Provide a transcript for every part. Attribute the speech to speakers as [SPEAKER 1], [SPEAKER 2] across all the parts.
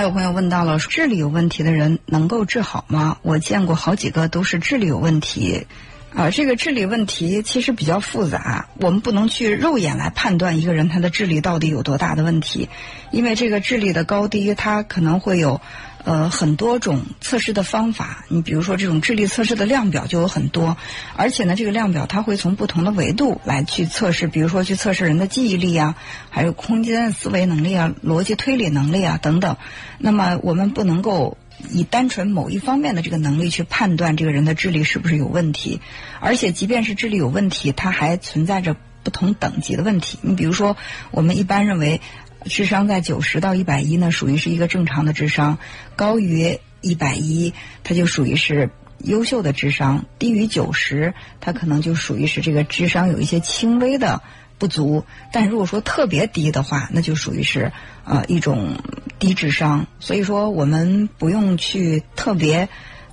[SPEAKER 1] 还有朋友问到了，智力有问题的人能够治好吗？我见过好几个都是智力有问题。啊，这个智力问题其实比较复杂，我们不能去肉眼来判断一个人他的智力到底有多大的问题，因为这个智力的高低，它可能会有呃很多种测试的方法。你比如说，这种智力测试的量表就有很多，而且呢，这个量表它会从不同的维度来去测试，比如说去测试人的记忆力啊，还有空间思维能力啊、逻辑推理能力啊等等。那么我们不能够。以单纯某一方面的这个能力去判断这个人的智力是不是有问题，而且即便是智力有问题，它还存在着不同等级的问题。你比如说，我们一般认为，智商在九十到一百一呢，属于是一个正常的智商；高于一百一，它就属于是优秀的智商；低于九十，它可能就属于是这个智商有一些轻微的。不足，但如果说特别低的话，那就属于是呃一种低智商。所以说，我们不用去特别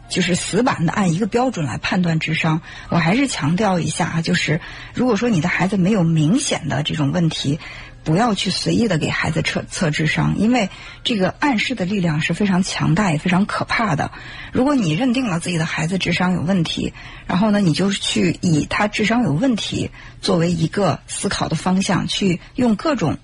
[SPEAKER 1] 就是死板的按一个标准来判断智商。我还是强调一下啊，就是如果说你的孩子没有明显的这种问题。不要去随意的给孩子测测智商，因为这个暗示的力量是非常强大也非常可怕的。如果你认定了自己的孩子智商有问题，然后呢，你就去以他智商有问题作为一个思考的方向，去用各种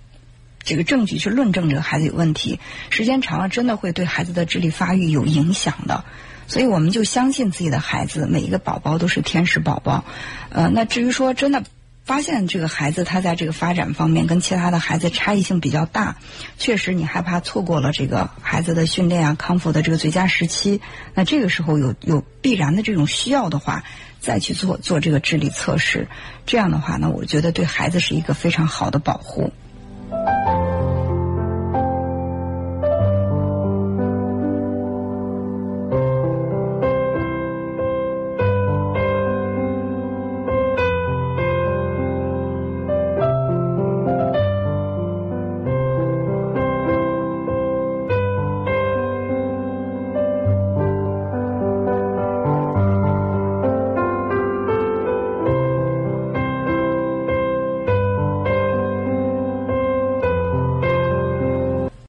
[SPEAKER 1] 这个证据去论证这个孩子有问题，时间长了真的会对孩子的智力发育有影响的。所以我们就相信自己的孩子，每一个宝宝都是天使宝宝。呃，那至于说真的。发现这个孩子他在这个发展方面跟其他的孩子差异性比较大，确实你害怕错过了这个孩子的训练啊康复的这个最佳时期，那这个时候有有必然的这种需要的话，再去做做这个智力测试，这样的话呢，我觉得对孩子是一个非常好的保护。